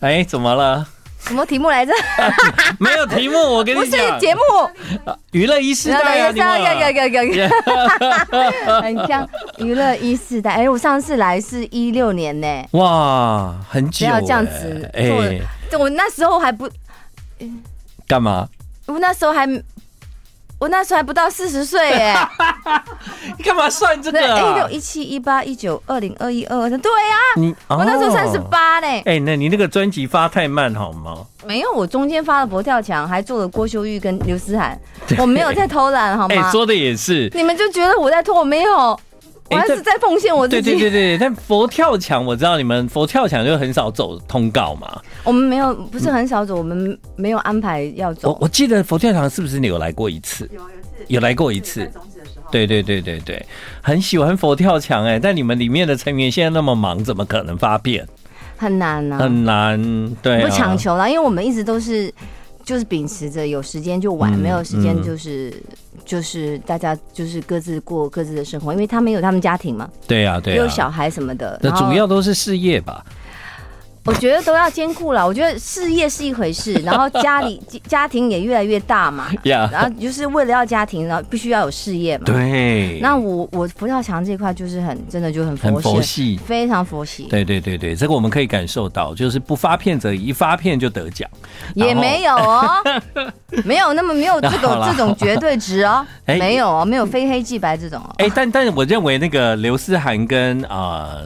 哎，怎么了？什么题目来着？没有题目，我跟你讲，不是节目，娱乐一时代啊，很像娱乐一时代。哎，我上次来是一六年呢，哇，很久，不要这样子，哎，我那时候还不干嘛？我那时候还。我那时候还不到四十岁耶，你干嘛算这个？一六一七一八一九二零二一二二三，对呀，你我那时候三十八呢。哎，那你那个专辑发太慢好吗？没有，我中间发了佛跳墙，还做了郭秀玉跟刘思涵，我没有在偷懒好吗？哎，说的也是，你们就觉得我在偷，我没有。我还是在奉献我自己。对对对对，但佛跳墙我知道你们佛跳墙就很少走通告嘛。我们没有，不是很少走，我们没有安排要走。我我记得佛跳墙是不是你有来过一次？有有次，有来过一次。对对对对对，很喜欢佛跳墙哎，但你们里面的成员现在那么忙，怎么可能发片？很难啊，很难。对，不强求啦，因为我们一直都是。就是秉持着有时间就玩，没有时间就是就是大家就是各自过各自的生活，因为他们有他们家庭嘛，对呀，对，有小孩什么的，那主要都是事业吧。我觉得都要兼顾了。我觉得事业是一回事，然后家里家庭也越来越大嘛。然后就是为了要家庭，然后必须要有事业嘛。对。那我我佛跳墙这块就是很真的就很很佛系，非常佛系。对对对对，这个我们可以感受到，就是不发片则一发片就得奖，也没有哦，没有那么没有这种这种绝对值哦，没有哦，没有非黑即白这种哦。哎，但但是我认为那个刘思涵跟啊。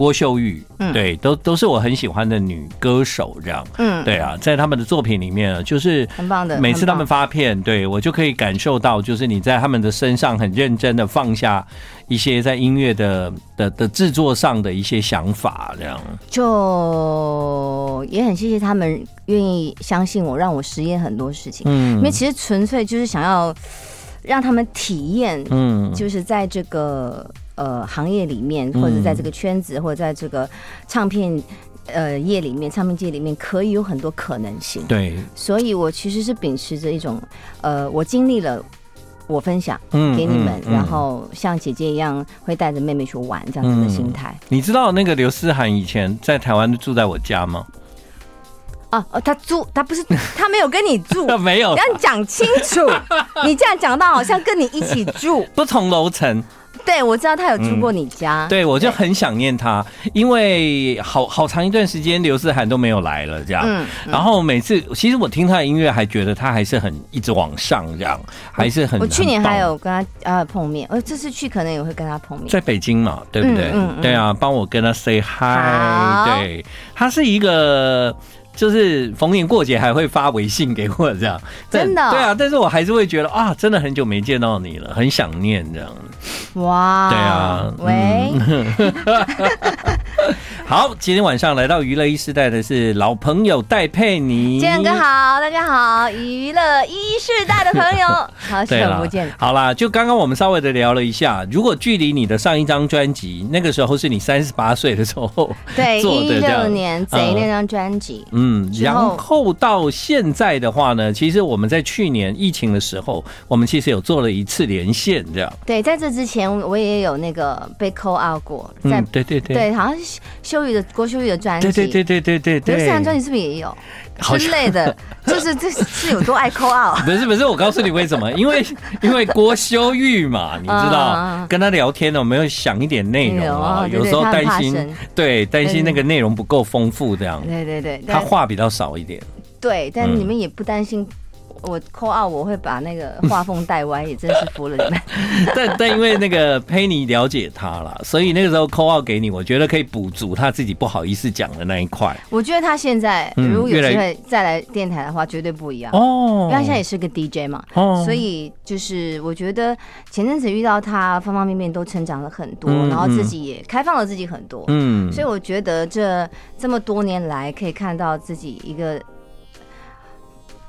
郭秀玉，嗯，对，都都是我很喜欢的女歌手，这样，嗯，对啊，在他们的作品里面，就是很棒的。每次他们发片，对我就可以感受到，就是你在他们的身上很认真的放下一些在音乐的的的制作上的一些想法，这样。就也很谢谢他们愿意相信我，让我实验很多事情，嗯，因为其实纯粹就是想要让他们体验，嗯，就是在这个。呃，行业里面，或者在这个圈子，或者在这个唱片呃业里面，唱片界里面，可以有很多可能性。对，所以我其实是秉持着一种，呃，我经历了，我分享给你们，嗯嗯嗯、然后像姐姐一样会带着妹妹去玩这样子的心态、嗯。你知道那个刘思涵以前在台湾住在我家吗？哦哦，他住，他不是，他没有跟你住，没有，要讲清楚。你这样讲到好像跟你一起住，不同楼层。对，我知道他有住过你家。嗯、对，我就很想念他，因为好好长一段时间刘思涵都没有来了，这样。嗯。嗯，然后每次，其实我听他的音乐，还觉得他还是很一直往上，这样还是很。我去年还有跟他呃碰面，呃，这次去可能也会跟他碰面。在北京嘛，对不对？嗯，嗯，对啊，帮我跟他 say hi。对，他是一个。就是逢年过节还会发微信给我这样，真的对啊，但是我还是会觉得啊，真的很久没见到你了，很想念这样。哇，对啊，喂。嗯 好，今天晚上来到娱乐一世代的是老朋友戴佩妮。建哥好，大家好，娱乐一世代的朋友，好久不见。好啦，就刚刚我们稍微的聊了一下，如果距离你的上一张专辑，那个时候是你三十八岁的时候，对，一六年贼那张专辑，嗯，然后到现在的话呢，其实我们在去年疫情的时候，我们其实有做了一次连线，这样。对，在这之前我也有那个被 call out 过，在对对对，对，好像是。秀玉的郭修玉的专辑，对对对对对对对，刘思涵专辑是不是也有之类的？就是这是有多爱 call out？不是不是，我告诉你为什么？因为因为郭修玉嘛，你知道，跟他聊天呢，我们要想一点内容啊，有时候担心，对，担心那个内容不够丰富这样。对对对，他话比较少一点。对，但你们也不担心。我 call out 我会把那个画风带歪，也真是服了你们。但但因为那个佩妮了解他了，所以那个时候 call out 给你，我觉得可以补足他自己不好意思讲的那一块。我觉得他现在如果有机会再来电台的话，绝对不一样哦，因为他现在也是个 DJ 嘛，哦，所以就是我觉得前阵子遇到他，方方面面都成长了很多，然后自己也开放了自己很多，嗯，所以我觉得这这么多年来可以看到自己一个。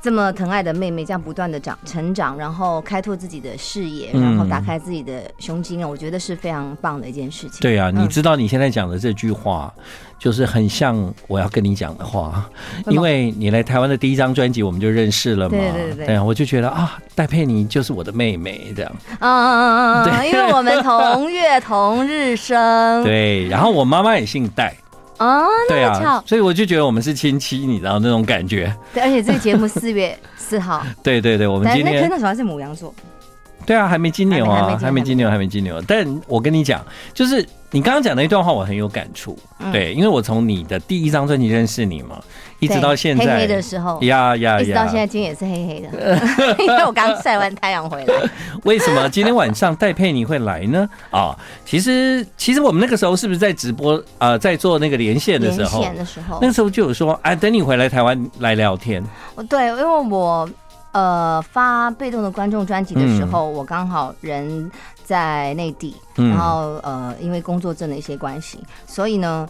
这么疼爱的妹妹，这样不断的长成长，然后开拓自己的视野，然后打开自己的胸襟啊，我觉得是非常棒的一件事情。对啊，你知道你现在讲的这句话，就是很像我要跟你讲的话，因为你来台湾的第一张专辑我们就认识了嘛。对对对。我就觉得啊，戴佩妮就是我的妹妹这样。嗯嗯嗯嗯。对，因为我们同月同日生。对，然后我妈妈也姓戴。哦，对啊，所以我就觉得我们是亲戚，你知道那种感觉。对，而且这个节目四月四号。对对对，我们今天那时候还是母羊座。对啊，还没金牛啊，还没金牛，还没金牛。但我跟你讲，就是你刚刚讲那一段话，我很有感触。对，因为我从你的第一张专辑认识你嘛，一直到现在黑黑的时候，呀呀呀，一直到现在，今天也是黑黑的，因为我刚晒完太阳回来。为什么今天晚上戴佩妮会来呢？啊，其实其实我们那个时候是不是在直播啊，在做那个连线的时候？连线的时候，那时候就有说，哎，等你回来台湾来聊天。对，因为我。呃，发被动的观众专辑的时候，嗯、我刚好人在内地，嗯、然后呃，因为工作证的一些关系，所以呢，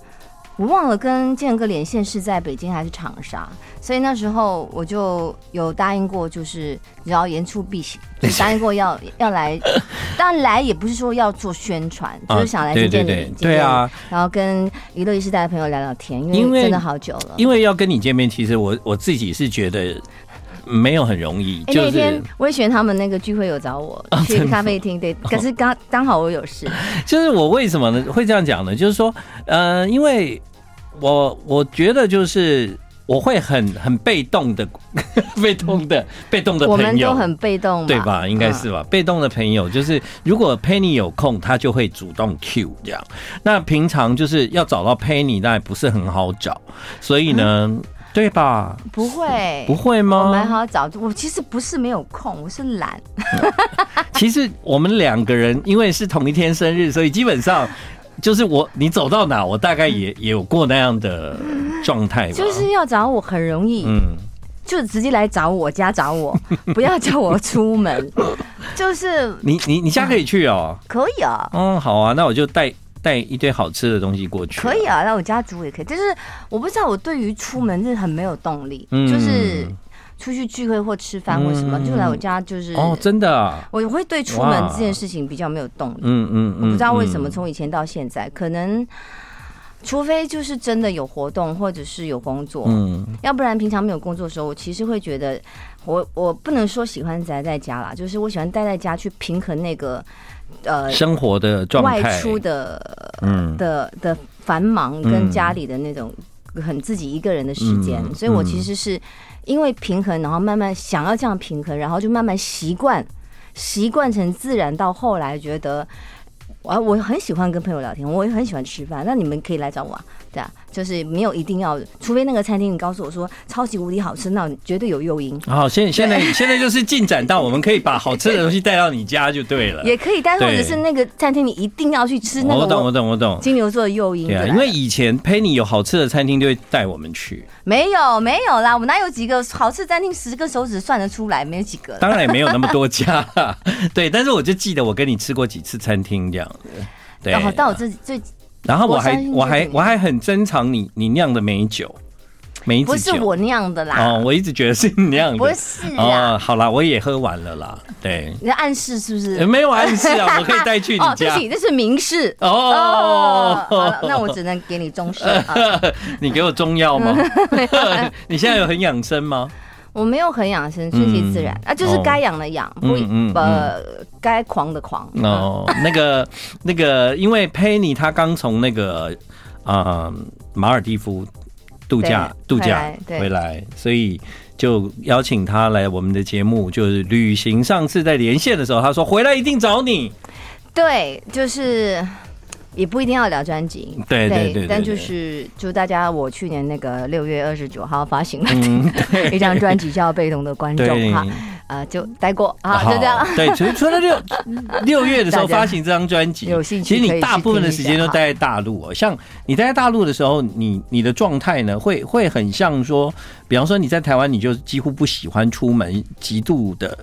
我忘了跟建哥连线是在北京还是长沙，所以那时候我就有答应过，就是只要言出必行，就答应过要要来，当然来也不是说要做宣传，就是想来见见你，对，对，对，对啊，然后跟娱乐一时代的朋友聊聊天，因为真的好久了，因为要跟你见面，其实我我自己是觉得。没有很容易。欸、那天威璇他们那个聚会有找我 去咖啡厅，对，可是刚刚好我有事。就是我为什么呢会这样讲呢？就是说，呃，因为我我觉得就是我会很很 被动的，被动的，被动的朋友，我们都很被动，对吧？应该是吧？嗯、被动的朋友就是，如果 Penny 有空，他就会主动 Q 这样。那平常就是要找到 Penny，那也不是很好找，所以呢。嗯对吧？不会，不会吗？我蛮好找，我其实不是没有空，我是懒。其实我们两个人因为是同一天生日，所以基本上就是我你走到哪，我大概也 也有过那样的状态。就是要找我很容易，嗯，就直接来找我家找我，不要叫我出门。就是你你你家可以去哦，可以啊。嗯，好啊，那我就带。带一堆好吃的东西过去，可以啊，那我家煮也可以。就是我不知道，我对于出门是很没有动力，嗯、就是出去聚会或吃饭或什么，嗯、就来我家就是哦，真的、啊，我会对出门这件事情比较没有动力。嗯嗯，我不知道为什么，从以前到现在，可能除非就是真的有活动或者是有工作，嗯，要不然平常没有工作的时候，我其实会觉得我我不能说喜欢宅在家啦，就是我喜欢待在家去平衡那个。呃，生活的状态，外出的，嗯，的的繁忙跟家里的那种很自己一个人的时间，嗯、所以我其实是因为平衡，然后慢慢想要这样平衡，然后就慢慢习惯，习惯成自然，到后来觉得，我我很喜欢跟朋友聊天，我也很喜欢吃饭，那你们可以来找我啊。对啊，就是没有一定要，除非那个餐厅你告诉我说超级无敌好吃，那绝对有诱因。好，现现在现在就是进展到我们可以把好吃的东西带到你家就对了。也可以，但是或者是那个餐厅你一定要去吃那个。我懂，我懂，我懂。金牛座的诱因。对啊，因为以前陪你有好吃的餐厅就会带我们去。没有，没有啦，我们哪有几个好吃的餐厅，十个手指算得出来，没有几个。当然也没有那么多家，对。但是我就记得我跟你吃过几次餐厅这样子。对。然后到我这最。然后我还我还我还很珍藏你你酿的美酒，梅子酒。不是我酿的啦。哦，我一直觉得是你酿的。不是啊。哦，好啦，我也喝完了啦。对。你在暗示是不是？没有暗示啊，我可以带去你家。哦，对不起，这是明示。哦。好了，那我只能给你中式。你给我中药吗？你现在有很养生吗？我没有很养生，顺其自然啊，就是该养的养，不呃该狂的狂。哦，那个那个，因为佩妮她刚从那个啊马尔地夫度假度假回来，所以就邀请她来我们的节目，就是旅行。上次在连线的时候，她说回来一定找你。对，就是。也不一定要聊专辑，对对对，但就是就大家，我去年那个六月二十九号发行了 一张专辑叫《被动的观众》哈，啊，就待过啊，就这样。对，除除了六 六月的时候发行这张专辑，有兴趣，其实你大部分的时间都待在大陆哦。像你待在大陆的时候，你你的状态呢，会会很像说，比方说你在台湾，你就几乎不喜欢出门，极度的。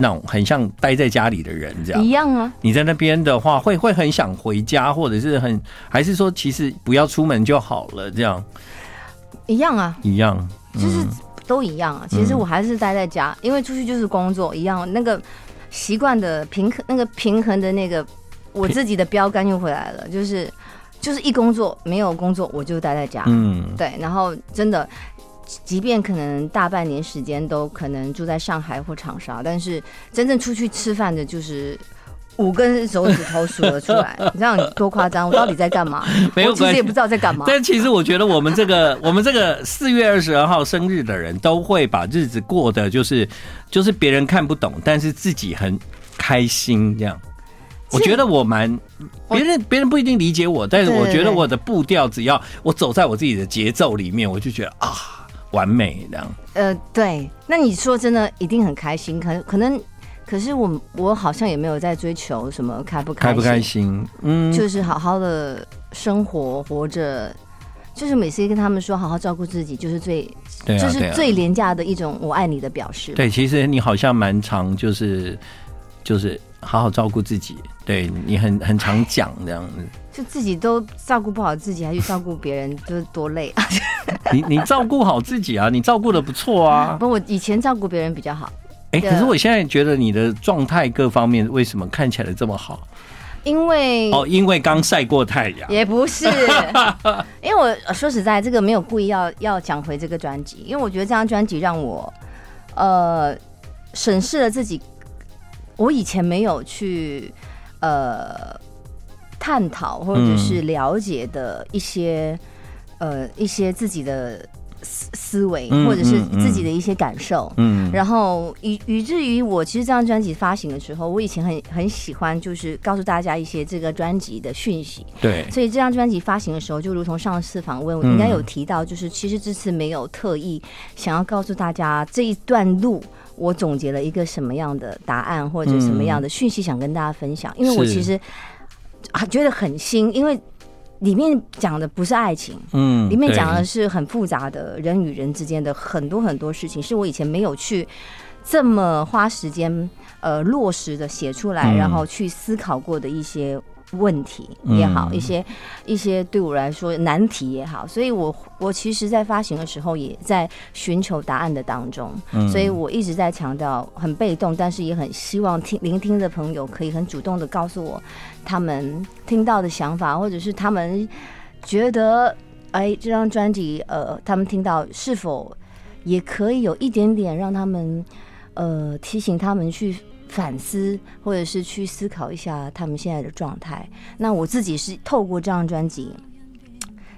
那种很像待在家里的人这样，一样啊。你在那边的话，会会很想回家，或者是很还是说，其实不要出门就好了，这样。一样啊，一样，就是都一样啊。其实我还是待在家，因为出去就是工作一样。那个习惯的平衡，那个平衡的那个我自己的标杆又回来了，就是就是一工作没有工作，我就待在家。嗯，对，然后真的。即便可能大半年时间都可能住在上海或长沙，但是真正出去吃饭的，就是五根手指头数了出来，你知道你多夸张？我到底在干嘛？没有，其实也不知道在干嘛。但其实我觉得我们这个我们这个四月二十二号生日的人都会把日子过得就是就是别人看不懂，但是自己很开心这样。我觉得我蛮别人别人不一定理解我，但是我觉得我的步调只要我走在我自己的节奏里面，我就觉得啊完美这样。呃，对，那你说真的一定很开心，可可能。可是我我好像也没有在追求什么开不开心，开不开心，嗯，就是好好的生活活着，就是每次跟他们说好好照顾自己，就是最，对啊，就是最廉价的一种我爱你的表示。对，其实你好像蛮常就是就是好好照顾自己，对你很很常讲这样子，就自己都照顾不好自己，还去照顾别人，就是多累啊！你你照顾好自己啊，你照顾的不错啊。不，我以前照顾别人比较好。哎、欸，可是我现在觉得你的状态各方面为什么看起来这么好？因为哦，因为刚晒过太阳。也不是，因为我说实在，这个没有故意要要讲回这个专辑，因为我觉得这张专辑让我呃审视了自己，我以前没有去呃探讨或者是了解的一些、嗯、呃一些自己的。思思维，或者是自己的一些感受，嗯，然后以以至于我其实这张专辑发行的时候，我以前很很喜欢，就是告诉大家一些这个专辑的讯息，对，所以这张专辑发行的时候，就如同上次访问，我应该有提到，就是其实这次没有特意想要告诉大家这一段路，我总结了一个什么样的答案，或者什么样的讯息想跟大家分享，因为我其实啊觉得很新，因为。里面讲的不是爱情，嗯，里面讲的是很复杂的人与人之间的很多很多事情，是我以前没有去这么花时间呃落实的写出来，然后去思考过的一些。问题也好，一些一些对我来说难题也好，所以我我其实，在发行的时候也在寻求答案的当中，所以我一直在强调很被动，但是也很希望听聆听的朋友可以很主动的告诉我他们听到的想法，或者是他们觉得哎，这张专辑呃，他们听到是否也可以有一点点让他们呃提醒他们去。反思，或者是去思考一下他们现在的状态。那我自己是透过这张专辑，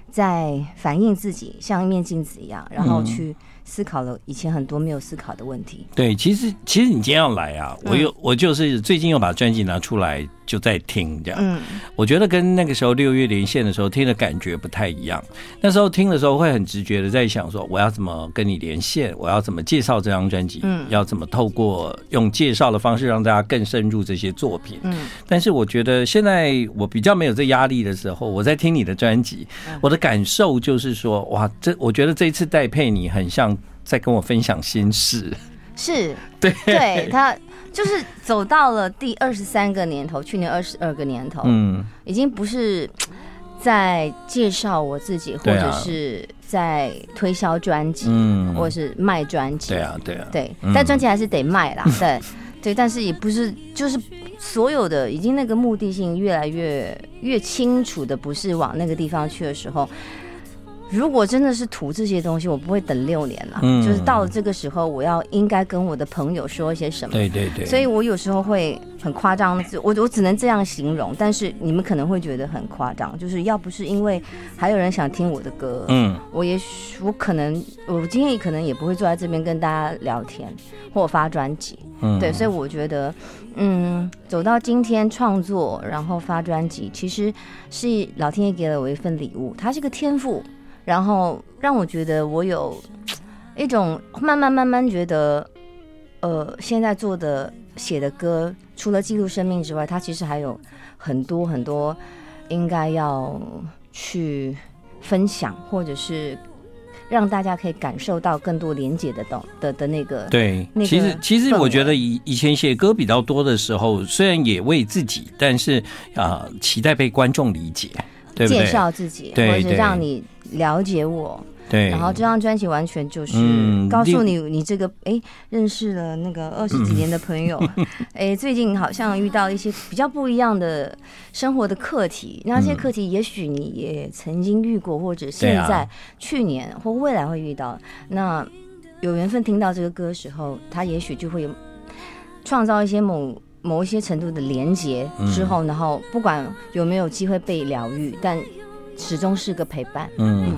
在反映自己，像一面镜子一样，然后去思考了以前很多没有思考的问题。对，其实其实你今天要来啊，我又我就是最近又把专辑拿出来。就在听这样，嗯，我觉得跟那个时候六月连线的时候听的感觉不太一样。那时候听的时候会很直觉的在想说，我要怎么跟你连线，我要怎么介绍这张专辑，嗯，要怎么透过用介绍的方式让大家更深入这些作品，嗯。但是我觉得现在我比较没有这压力的时候，我在听你的专辑，我的感受就是说，哇，这我觉得这一次戴佩妮很像在跟我分享心事，是。对，对他。就是走到了第二十三个年头，去年二十二个年头，嗯，已经不是在介绍我自己，或者是在推销专辑，嗯，或者是卖专辑，对啊，对啊，对，但专辑还是得卖啦，对，对，但是也不是，就是所有的已经那个目的性越来越越清楚的，不是往那个地方去的时候。如果真的是图这些东西，我不会等六年了。嗯，就是到了这个时候，我要应该跟我的朋友说一些什么。对对对。所以我有时候会很夸张，我我只能这样形容。但是你们可能会觉得很夸张，就是要不是因为还有人想听我的歌，嗯，我也许我可能我今天可能也不会坐在这边跟大家聊天或发专辑。嗯，对，所以我觉得，嗯，走到今天创作然后发专辑，其实是老天爷给了我一份礼物，它是个天赋。然后让我觉得我有一种慢慢慢慢觉得，呃，现在做的写的歌，除了记录生命之外，它其实还有很多很多应该要去分享，或者是让大家可以感受到更多连接的的的的那个。对，其实其实我觉得以以前写歌比较多的时候，虽然也为自己，但是啊、呃，期待被观众理解，对对？介绍自己，或者是让你。了解我，对，然后这张专辑完全就是告诉你，你这个哎、嗯，认识了那个二十几年的朋友，哎、嗯，最近好像遇到一些比较不一样的生活的课题，那些课题也许你也曾经遇过，或者现在、去年或未来会遇到。那有缘分听到这个歌的时候，他也许就会创造一些某某一些程度的连接之后，嗯、然后不管有没有机会被疗愈，但始终是个陪伴。嗯。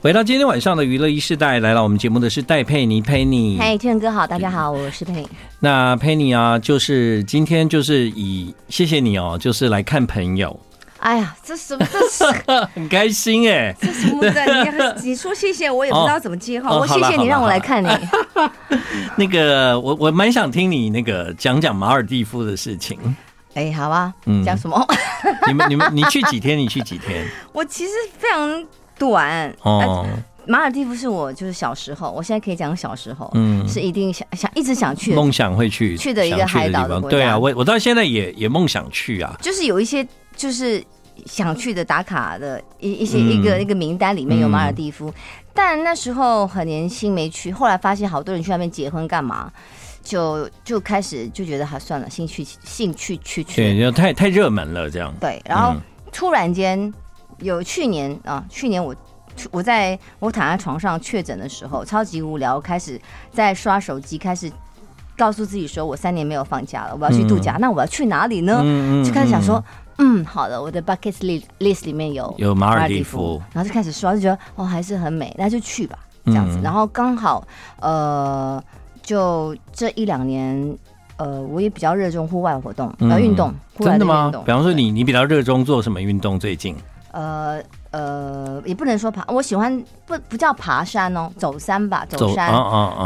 回到今天晚上的娱乐一世代，来到我们节目的是戴佩妮佩妮。嗨，天哥好，大家好，我是佩妮。那佩妮啊，就是今天就是以谢谢你哦，就是来看朋友。哎呀，这什么？这是 很开心哎！这什么的？你你说谢谢，我也不知道怎么接哈。哦、我谢谢你让我来看你。那个，我我蛮想听你那个讲讲马尔蒂夫的事情。哎，好吧，嗯，讲什么？你们你们你去几天？你去几天？我其实非常。短哦，马尔蒂夫是我就是小时候，我现在可以讲小时候，嗯，是一定想想一直想去梦想会去去的一个海岛的国家。对啊，我我到现在也也梦想去啊，就是有一些就是想去的打卡的一一些一个一个名单里面有马尔蒂夫，但那时候很年轻没去，后来发现好多人去那边结婚干嘛，就就开始就觉得还算了，兴趣兴趣去去，对，就太太热门了这样。对，然后突然间。有去年啊，去年我我在我躺在床上确诊的时候，超级无聊，开始在刷手机，开始告诉自己说，我三年没有放假了，我要去度假，嗯、那我要去哪里呢？嗯、就开始想说，嗯，好的，我的 bucket list list 里面有有马尔地夫，然后就开始刷，就觉得哦还是很美，那就去吧，这样子。嗯、然后刚好呃，就这一两年，呃，我也比较热衷户外活动，呃，运动，户外的运动。真的吗？比方说你你比较热衷做什么运动？最近？呃呃，也不能说爬，我喜欢不不叫爬山哦，走山吧，走山，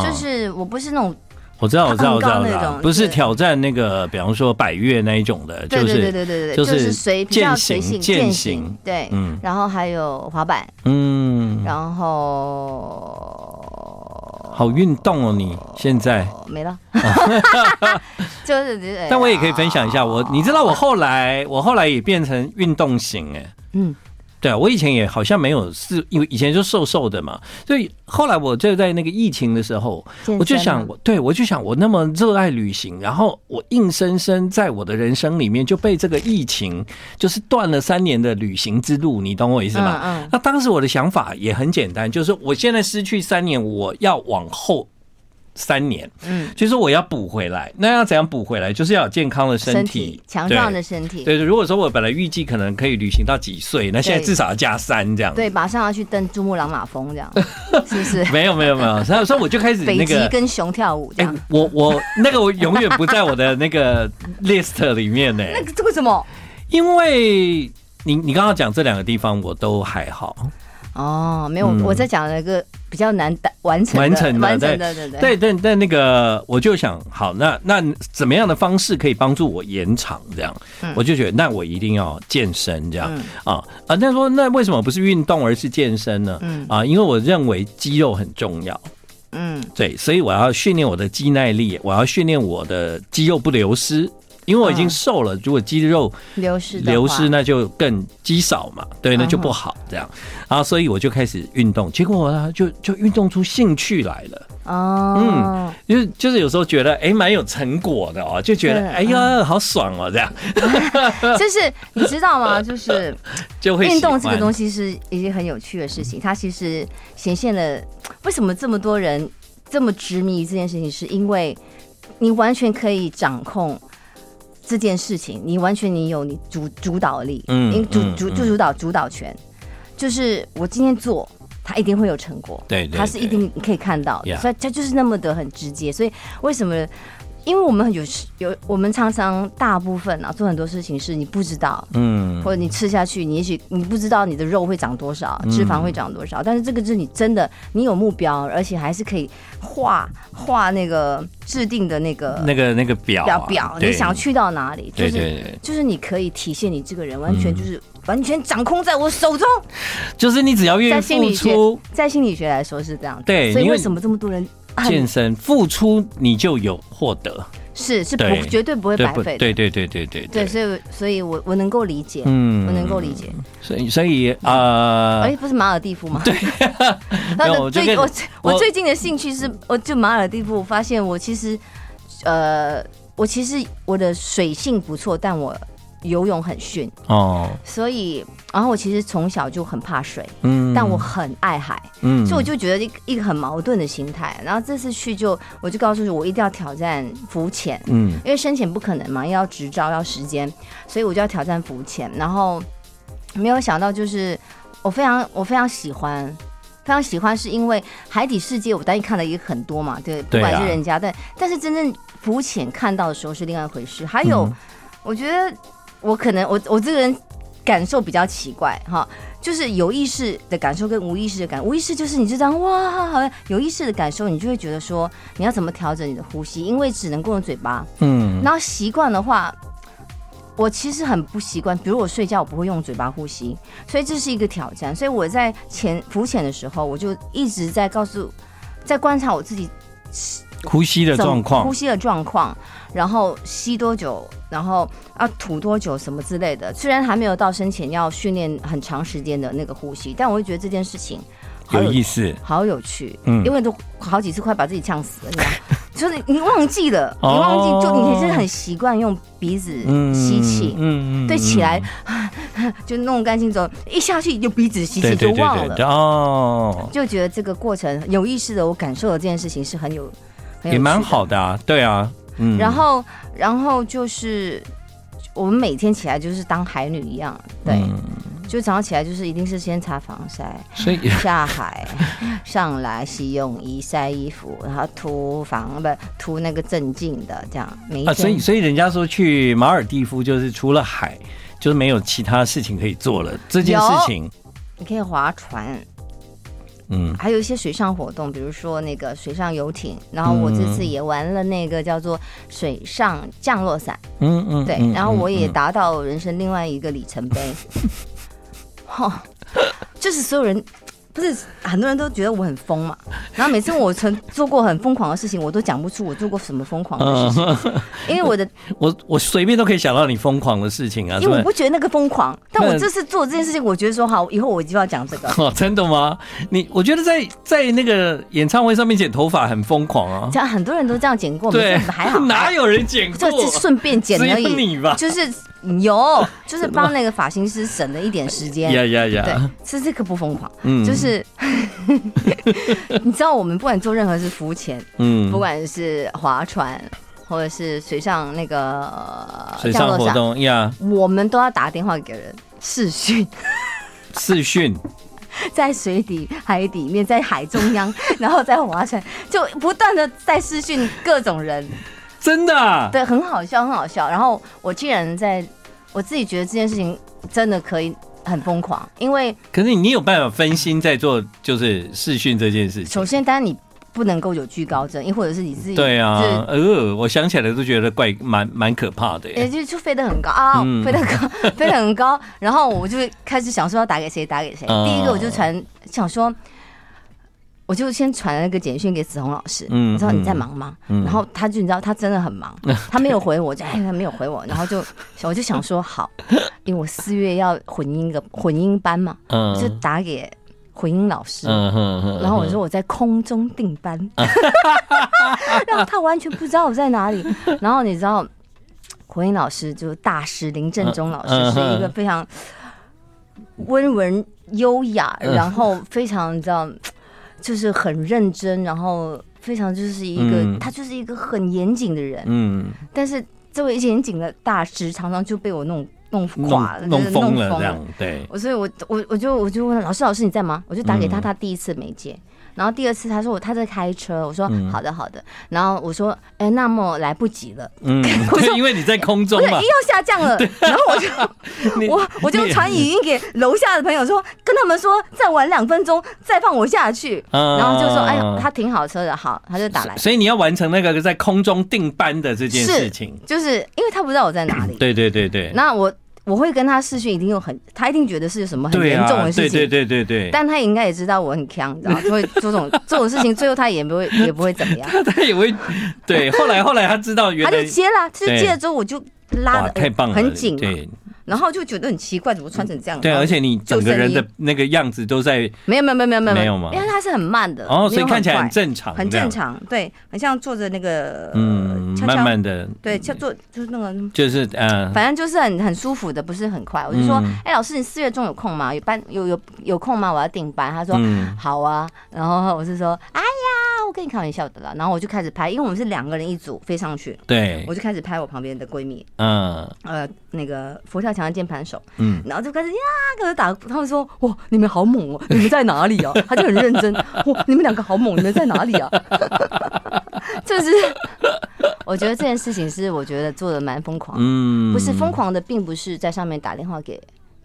就是我不是那种，我知道我知道我知道那种，不是挑战那个，比方说百越那一种的，就是对对对对对，就是随比较随性健行，对，嗯，然后还有滑板，嗯，然后好运动哦，你现在。没了，就是，但我也可以分享一下，我你知道我后来我后来也变成运动型哎。嗯，对啊，我以前也好像没有，是因为以前就瘦瘦的嘛，所以后来我就在那个疫情的时候，我就想，对，我就想，我那么热爱旅行，然后我硬生生在我的人生里面就被这个疫情就是断了三年的旅行之路，你懂我意思吗？嗯嗯。那当时我的想法也很简单，就是我现在失去三年，我要往后。三年，嗯，就是我要补回来，那要怎样补回来？就是要有健康的身体，强壮的身体。对对，如果说我本来预计可能可以旅行到几岁，那现在至少要加三这样。对，马上要去登珠穆朗玛峰这样，是不是？没有没有没有，所以说我就开始 那个跟熊跳舞这样。我我那个我永远不在我的那个 list 里面呢。那个这个什么？因为你你刚刚讲这两个地方我都还好。哦，没有，我在讲一个比较难完成完成完成的，对对对对，但那个我就想，好，那那怎么样的方式可以帮助我延长这样？我就觉得，那我一定要健身这样啊啊！那说那为什么不是运动而是健身呢？啊，因为我认为肌肉很重要，嗯，对，所以我要训练我的肌耐力，我要训练我的肌肉不流失。因为我已经瘦了，如果肌肉流失流失，那就更肌少嘛，对，那就不好这样。然后所以我就开始运动，结果呢，就就运动出兴趣来了。哦，嗯，就是就是有时候觉得哎，蛮有成果的哦，就觉得哎呀，好爽哦，这样。就是你知道吗？就是就会运动这个东西是一件很有趣的事情，它其实显现了为什么这么多人这么执迷于这件事情，是因为你完全可以掌控。这件事情，你完全你有你主主导力，嗯，你主主就主导主导权，就是我今天做，它一定会有成果，对，它是一定你可以看到的，所以它就是那么的很直接，所以为什么？因为我们有有，我们常常大部分啊做很多事情是你不知道，嗯，或者你吃下去，你也许你不知道你的肉会长多少，脂肪会长多少，嗯、但是这个是你真的你有目标，而且还是可以画画那个制定的那个那个那个表、啊、表表，你想去到哪里，就是对对。对就是你可以体现你这个人完全就是、嗯、完全掌控在我手中，就是你只要愿意付出，在心理学来说是这样，对，所以为什么这么多人？健身付出，你就有获得，是是不绝对不会白费的，对对对对对对，所以所以我我能够理解，嗯，我能够理解，所以所以呃，哎，不是马尔蒂夫吗？对，那我最我我最近的兴趣是，我就马尔蒂夫，我发现我其实呃，我其实我的水性不错，但我游泳很逊哦，所以然后我其实从小就很怕水，嗯，但我很爱海，嗯，所以我就觉得一个一个很矛盾的心态。然后这次去就我就告诉你，我一定要挑战浮潜，嗯，因为深潜不可能嘛，要执照要时间，所以我就要挑战浮潜。然后没有想到就是我非常我非常喜欢，非常喜欢，是因为海底世界我当然看了也很多嘛，对，不管是人家，但但是真正浮潜看到的时候是另外一回事。还有，我觉得。我可能我我这个人感受比较奇怪哈，就是有意识的感受跟无意识的感，无意识就是你就这样哇，好像有意识的感受，你就会觉得说你要怎么调整你的呼吸，因为只能够用嘴巴，嗯，然后习惯的话，我其实很不习惯，比如我睡觉我不会用嘴巴呼吸，所以这是一个挑战，所以我在潜浮潜的时候，我就一直在告诉，在观察我自己。呼吸的状况，呼吸的状况，然后吸多久，然后要吐多久，什么之类的。虽然还没有到生前要训练很长时间的那个呼吸，但我会觉得这件事情有，有意思，好有趣。嗯，因为都好几次快把自己呛死了，你知道 就是你忘记了，你忘记，就你其实很习惯用鼻子吸气，嗯嗯，对，起来 就弄干净之后，一下去就鼻子吸气就忘了，哦，就觉得这个过程有意识的，我感受了这件事情是很有。也蛮好的啊，对啊，嗯，然后，然后就是我们每天起来就是当海女一样，对，嗯、就早上起来就是一定是先擦防晒，所以 下海 上来洗泳衣、晒衣服，然后涂防不涂那个镇静的这样，每一天。啊，所以所以人家说去马尔蒂夫就是除了海，就是没有其他事情可以做了。这件事情，你可以划船。嗯，还有一些水上活动，比如说那个水上游艇，然后我这次也玩了那个叫做水上降落伞，嗯嗯，对，然后我也达到人生另外一个里程碑，哈，就是所有人。不是很多人都觉得我很疯嘛，然后每次我曾做过很疯狂的事情，我都讲不出我做过什么疯狂的事情，因为我的 我我随便都可以想到你疯狂的事情啊，因为我不觉得那个疯狂，但我这次做这件事情，我觉得说好，以后我就要讲这个。哦，真的吗？你我觉得在在那个演唱会上面剪头发很疯狂啊，这样很多人都这样剪过，对，还好，哪有人剪过？就顺便剪而已，你吧，就是。有，就是帮那个发型师省了一点时间。呀呀呀！对，是这个不疯狂，嗯，就是 你知道，我们不管做任何事浮潜，嗯，不管是划船或者是水上那个水上活动呀，我们都要打电话给人视讯，视讯，在水底、海底面，在海中央，然后再划船，就不断的在视讯各种人。真的、啊，对，很好笑，很好笑。然后我竟然在，我自己觉得这件事情真的可以很疯狂，因为可是你有办法分心在做就是试训这件事情。首先，当然你不能够有惧高症，亦或者是你自己对啊，呃，我想起来都觉得怪蛮蛮可怕的，哎，就就飞得很高啊，嗯、飞得高，飞得很高。然后我就开始想说要打给谁，打给谁。嗯、第一个我就传想说。我就先传了那个简讯给子红老师，你知道你在忙吗？然后他就你知道他真的很忙，他没有回我，就哎他没有回我，然后就我就想说好，因为我四月要混音个混音班嘛，就打给混音老师，然后我说我在空中订班，然后他完全不知道我在哪里，然后你知道混音老师就是大师林正中老师是一个非常温文优雅，然后非常你知道。就是很认真，然后非常就是一个，嗯、他就是一个很严谨的人。嗯，但是这位严谨的大师常常就被我弄弄垮了，弄疯了这样。对，我所以我我我就我就问老师，老师你在吗？我就打给他，他第一次没接。嗯然后第二次他说我他在开车，我说好的好的，然后我说哎那么来不及了，嗯，因为你在空中嘛，一要下降了，然后我就 我我就传语音给楼下的朋友说，跟他们说再晚两分钟再放我下去，然后就说哎呀他停好车的好，他就打来，所以你要完成那个在空中定班的这件事情，就是因为他不知道我在哪里，对对对对，那我。我会跟他视讯，一定有很，他一定觉得是什么很严重的事情，对对对对对。但他应该也知道我很强，然后所以这种这种事情，最后他也不会 也不会怎么样。他也会，对。后来后来他知道原来，他就接了，他就接了之后我就拉的太棒了，很紧。对，然后就觉得很奇怪，怎么穿成这样？对，而且你整个人的那个样子都在没有没有没有没有没有没有吗？因为它是很慢的哦，所以看起来很正常，很正常，对，很像坐着那个嗯，慢慢的，对，像坐就是那个就是嗯，反正就是很很舒服的，不是很快。我就说，哎，老师，你四月中有空吗？有班有有有空吗？我要订班。他说好啊，然后我是说，哎呀，我跟你开玩笑的啦。然后我就开始拍，因为我们是两个人一组飞上去，对，我就开始拍我旁边的闺蜜，嗯，呃，那个佛跳墙的键盘手。嗯，然后就开始呀，开始打。他们说：“哇，你们好猛哦！你们在哪里啊？” 他就很认真。哇，你们两个好猛！你们在哪里啊？就是，我觉得这件事情是我觉得做的蛮疯狂。嗯，不是疯狂的，并不是在上面打电话给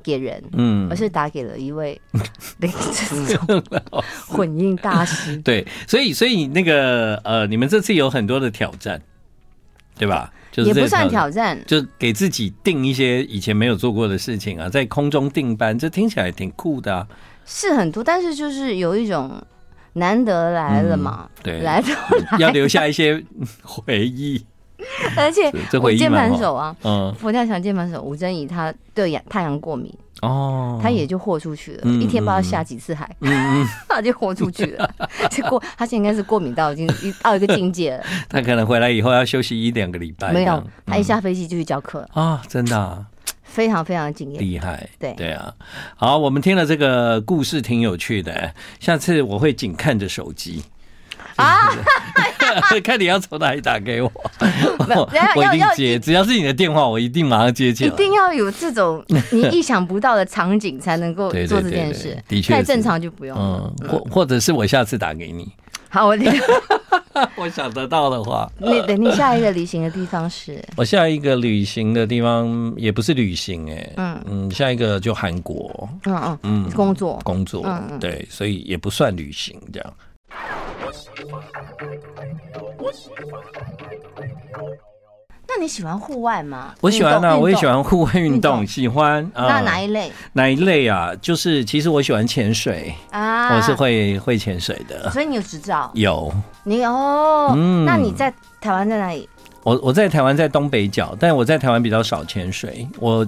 给人，嗯，而是打给了一位林志忠混音大师。对，所以所以那个呃，你们这次有很多的挑战，对吧？也不算挑战，就给自己定一些以前没有做过的事情啊，在空中定班，这听起来挺酷的啊。是很多，但是就是有一种难得来了嘛，嗯、对，来都来要留下一些回忆。而且我键盘手啊，嗯，佛跳墙键盘手吴珍怡，他对阳太阳过敏。哦，他也就豁出去了，嗯、一天不知道下几次海，嗯嗯、他就豁出去了。结果他现在应该是过敏到已经到一个境界了。他可能回来以后要休息一两个礼拜。没有，他一下飞机就去教课啊、哦，真的、啊，非常非常敬业，厉害。对对啊，好，我们听了这个故事挺有趣的，下次我会紧看着手机。啊！看你要从哪里打给我，我一定接。只要是你的电话，我一定马上接起来。一定要有这种你意想不到的场景，才能够做这件事。的确，太正常就不用。嗯，或或者是我下次打给你。好，我 我想得到的话，你等你下一个旅行的地方是？我下一个旅行的地方也不是旅行哎，嗯嗯，下一个就韩国。嗯嗯嗯，工作工作，对，所以也不算旅行这样。那你喜欢户外吗？我喜欢啊，我也喜欢户外运动，喜欢。那哪一类？哪一类啊？就是其实我喜欢潜水啊，我是会会潜水的。所以你有执照？有。你有？嗯。那你在台湾在哪里？我我在台湾在东北角，但我在台湾比较少潜水。我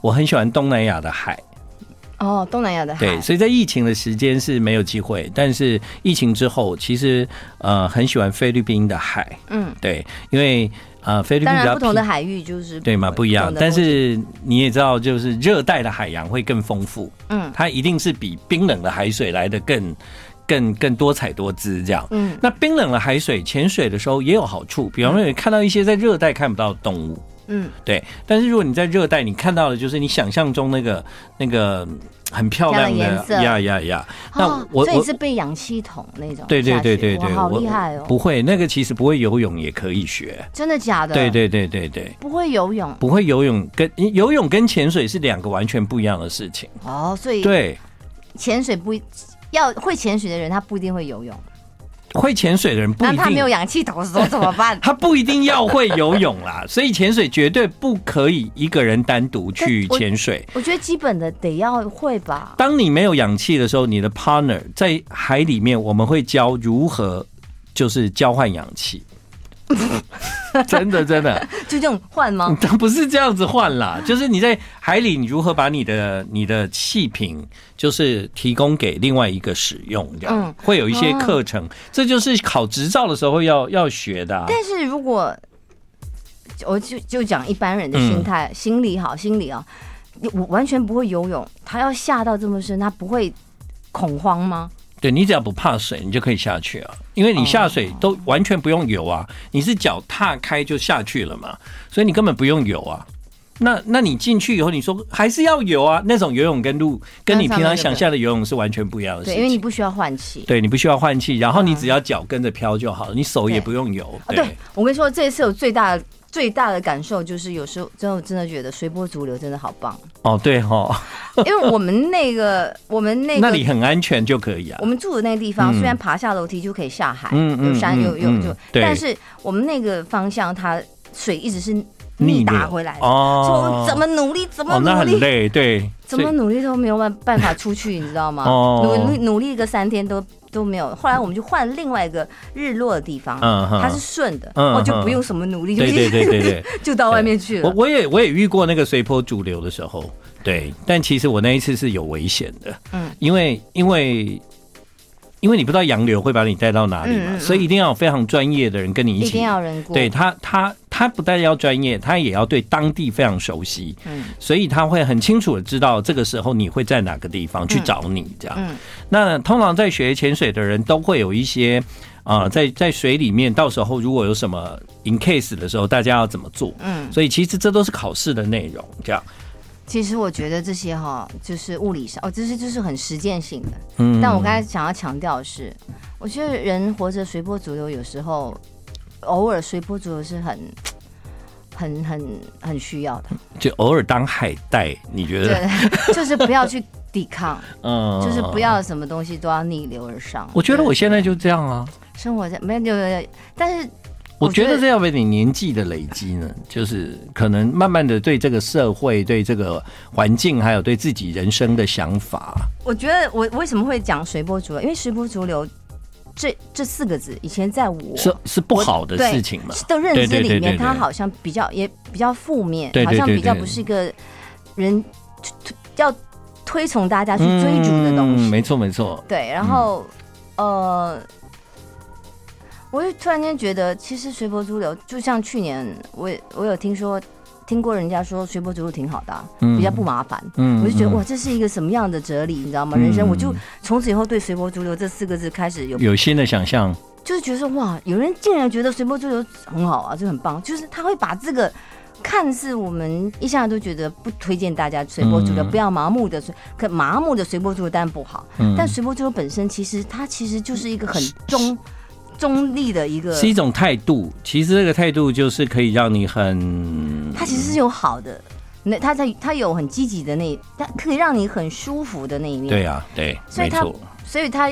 我很喜欢东南亚的海。哦，东南亚的海。对，所以在疫情的时间是没有机会，但是疫情之后，其实呃很喜欢菲律宾的海。嗯，对，因为呃菲律宾比较不同的海域就是对嘛不一样，但是你也知道，就是热带的海洋会更丰富。嗯，它一定是比冰冷的海水来的更更更多彩多姿这样。嗯，那冰冷的海水潜水的时候也有好处，比方说你看到一些在热带看不到的动物。嗯，对。但是如果你在热带，你看到的就是你想象中那个那个很漂亮的颜色呀呀呀。那我所以是被氧气桶那种。对对对对对，好厉害哦！不会，那个其实不会游泳也可以学。真的假的？对对对对对，不会游泳，不会游泳跟游泳跟潜水是两个完全不一样的事情。哦，所以对潜水不要会潜水的人，他不一定会游泳。会潜水的人不一定，那他没有氧气筒的时候怎么办？他不一定要会游泳啦，所以潜水绝对不可以一个人单独去潜水。我觉得基本的得要会吧。当你没有氧气的时候，你的 partner 在海里面，我们会教如何就是交换氧气。真 的真的，就这种换吗？不是这样子换啦，就是你在海里，你如何把你的你的气瓶，就是提供给另外一个使用，这样会有一些课程，这就是考执照的时候要要学的。但是如果我就就讲一般人的心态，心理好，心理啊，我完全不会游泳，他要下到这么深，他不会恐慌吗？对，你只要不怕水，你就可以下去啊，因为你下水都完全不用游啊，你是脚踏开就下去了嘛，所以你根本不用游啊。那那你进去以后，你说还是要游啊？那种游泳跟路跟你平常想象的游泳是完全不一样的事情。对，因为你不需要换气。对，你不需要换气，然后你只要脚跟着飘就好了，你手也不用游。对，对我跟你说，这一次有最大的。最大的感受就是，有时候真的真的觉得随波逐流真的好棒。哦，对哈，因为我们那个我们那个那里很安全就可以啊。我们住的那个地方虽然爬下楼梯就可以下海，嗯，有山有有就，但是我们那个方向它水一直是逆打回来，说怎么努力怎么努力，那很累，对，怎么努力都没有办办法出去，你知道吗？努力努力个三天都都没有。后来我们就换另外一个日落的地方，它是顺的，我就不用什么努力，对对对对对，就到外面去了。我我也我也遇过那个随波逐流的时候，对，但其实我那一次是有危险的，嗯，因为因为。因为你不知道洋流会把你带到哪里嘛，所以一定要有非常专业的人跟你一起。一定要人过。对他，他他不但要专业，他也要对当地非常熟悉。嗯，所以他会很清楚的知道这个时候你会在哪个地方去找你这样。嗯，那通常在学潜水的人都会有一些啊、呃，在在水里面，到时候如果有什么 in case 的时候，大家要怎么做？嗯，所以其实这都是考试的内容，这样。其实我觉得这些哈，就是物理上哦，这些就是很实践性的。嗯，但我刚才想要强调的是，我觉得人活着随波逐流，有时候偶尔随波逐流是很、很、很、很需要的。就偶尔当海带，你觉得？对，就是不要去抵抗，嗯，就是不要什么东西都要逆流而上。我觉得我现在就这样啊，生活在没有没有，但是。我觉得这要为你年纪的累积呢，就是可能慢慢的对这个社会、对这个环境，还有对自己人生的想法。我觉得我为什么会讲随波逐流？因为随波逐流这这四个字，以前在我是是不好的事情嘛的认知里面，它好像比较也比较负面，好像比较不是一个人要推崇大家去追逐的东西。没错没错。对，然后呃。我就突然间觉得，其实随波逐流，就像去年我我有听说，听过人家说随波逐流挺好的，啊，嗯、比较不麻烦。嗯，我就觉得哇，这是一个什么样的哲理，你知道吗？嗯、人生，我就从此以后对随波逐流这四个字开始有有新的想象，就是觉得哇，有人竟然觉得随波逐流很好啊，就很棒。就是他会把这个看似我们一向都觉得不推荐大家随波逐流，嗯、不要麻木的随，可麻木的随波逐流当然不好。嗯、但随波逐流本身其实它其实就是一个很中。中立的一个是一种态度，其实这个态度就是可以让你很，它其实是有好的，那它在它有很积极的那，它可以让你很舒服的那一面。对啊，对，所以它，所以它，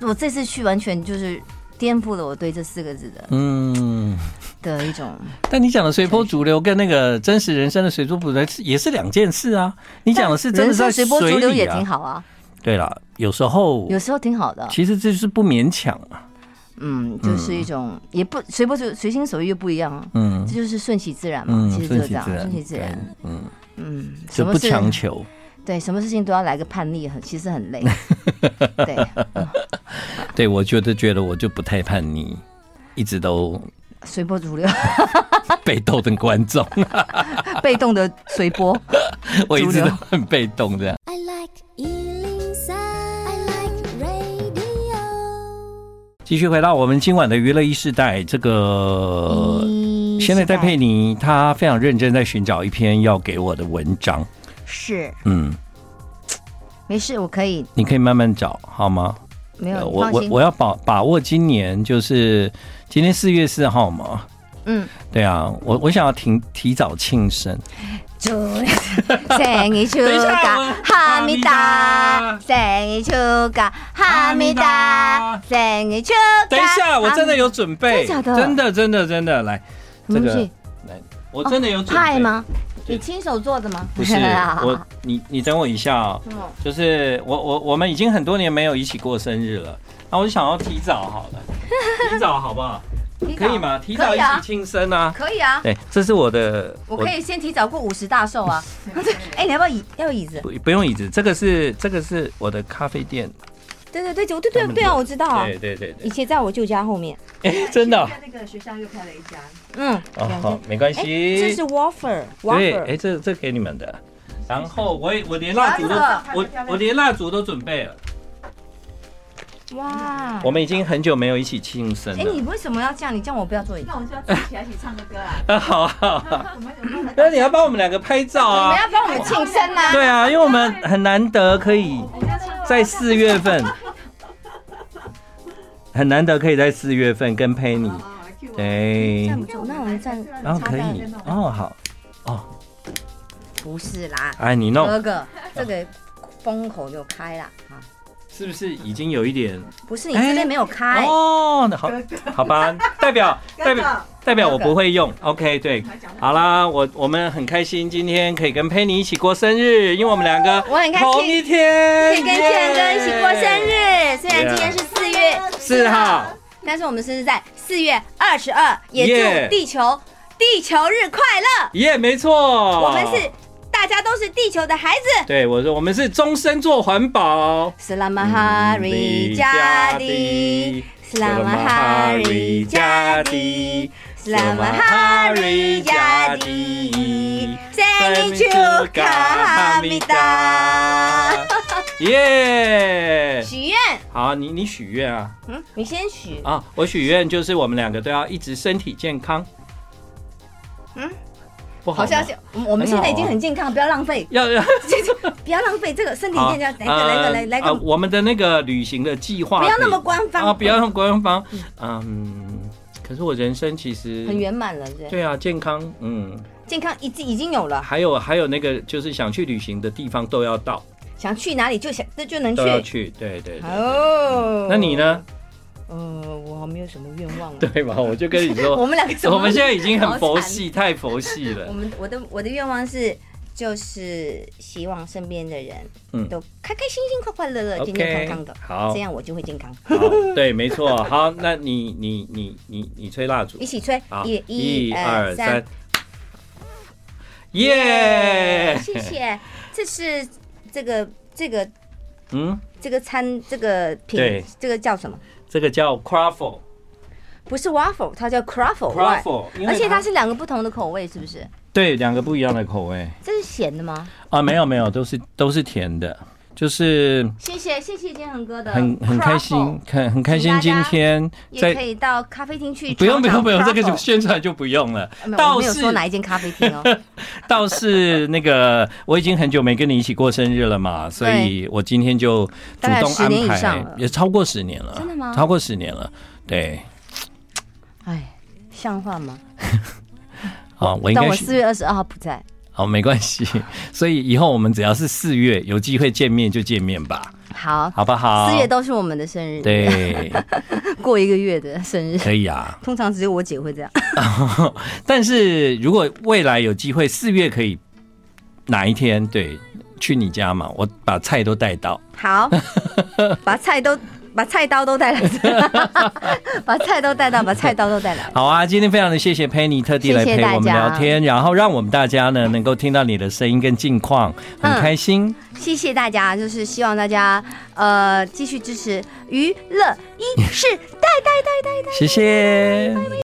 我这次去完全就是颠覆了我对这四个字的嗯的一种。但你讲的随波逐流跟那个真实人生的随波逐流也是两件事啊。你讲的是真的在随波逐流也挺好啊。对了，有时候有时候挺好的，其实这就是不勉强啊。嗯，就是一种也不随波逐随心所欲又不一样啊。嗯，这就是顺其自然嘛。其实就是这样，顺其自然。嗯嗯，什么不强求？对，什么事情都要来个叛逆，很其实很累。对，对我觉得觉得我就不太叛逆，一直都随波逐流，被动的观众，被动的随波，我一直都很被动这样。继续回到我们今晚的娱乐一世代，这个现在戴佩妮她非常认真在寻找一篇要给我的文章。是，嗯，没事，我可以，你可以慢慢找好吗？没有，我我我要把把握今年，就是今天四月四号嘛。嗯，对啊，我我想要提提早庆生。祝生日축하哈密达，生日축하哈密达，生日축하。等一下，我真的有准备，真的真的真的来，这个来，我真的有准备派吗？你亲手做的吗？不是，我你你等我一下哦，就是我我我们已经很多年没有一起过生日了，那我就想要提早好了，提早好不好？ 可以吗？提早一起庆生啊！可以啊。对，这是我的。我可以先提早过五十大寿啊！哎，你要不要椅？要椅子？不，不用椅子。这个是这个是我的咖啡店。对对对，对对对对啊！我知道啊。对对对。以前在我舅家后面。哎，真的。在那个学校又开了一家。嗯。哦，好，没关系。这是 wafer。对，哎，这这给你们的。然后我我连蜡烛都我我连蜡烛都准备了。哇！我们已经很久没有一起庆生了。哎，你为什么要这样？你叫我不要做。那我们就要一起来一起唱个歌啊！啊，好啊。那你要帮我们两个拍照啊！你们要帮我们庆生啊！对啊，因为我们很难得可以在四月份，很难得可以在四月份跟佩妮。对。站不住，那我们站。然后可以。哦，好。哦。不是啦。哎，你弄。哥哥，这个封口就开了啊。是不是已经有一点？不是，你这边没有开哦。好，好吧，代表代表代表我不会用。OK，对，好啦，我我们很开心今天可以跟佩妮一起过生日，因为我们两个我很开心同一天可以跟志远哥一起过生日。虽然今天是四月四号，但是我们生日在四月二十二，也祝地球地球日快乐。耶，没错，我们是。大家都是地球的孩子。对，我说我们是终身做环保。Selamat Hari Jadi Selamat Hari Jadi Selamat Hari Jadi Selamat Cukamida。耶！许愿。好，你你许愿啊？嗯，你先许啊。我许愿就是我们两个都要一直身体健康。嗯。好消息，我们现在已经很健康，不要浪费。要要，不要浪费这个身体健康。来个来个来来个，我们的那个旅行的计划，不要那么官方啊，不要那么官方。嗯，可是我人生其实很圆满了，对啊，健康，嗯，健康已经已经有了。还有还有那个，就是想去旅行的地方都要到，想去哪里就想这就能去，都要去，对对。哦，那你呢？呃，我没有什么愿望，对吧？我就跟你说，我们两个，我们现在已经很佛系，太佛系了。我们我的我的愿望是，就是希望身边的人，嗯，都开开心心、快快乐乐、健健康康的。好，这样我就会健康。对，没错。好，那你你你你你吹蜡烛，一起吹。一、一、二、三，耶！谢谢。这是这个这个，嗯，这个餐这个品，这个叫什么？这个叫 Croffle，不是 waffle，它叫 cruffle。cruffle，而且它是两个不同的口味，是不是？对，两个不一样的口味。这是咸的吗？啊，没有没有，都是都是甜的。就是谢谢谢谢建恒哥的，很很开心，很很开心今天也可以到咖啡厅去。不用不用不用，这个就宣传就不用了。倒是没有说哪一间咖啡厅哦。倒是那个我已经很久没跟你一起过生日了嘛，所以我今天就主动安排，也超过十年了。真的吗？超过十年了，对。哎，像话吗？啊，我应该但我四月二十二号不在。好，没关系。所以以后我们只要是四月有机会见面就见面吧。好，好不好？四月都是我们的生日，对，过一个月的生日 可以啊。通常只有我姐会这样。但是如果未来有机会，四月可以哪一天对去你家嘛？我把菜都带到。好，把菜都。把菜刀都带来，把菜刀带到，把菜刀都带来。好啊，今天非常的谢谢佩妮特地来陪我们聊天，然后让我们大家呢能够听到你的声音跟近况，很开心。谢谢大家，就是希望大家呃继续支持娱乐一世代代代代代。谢谢。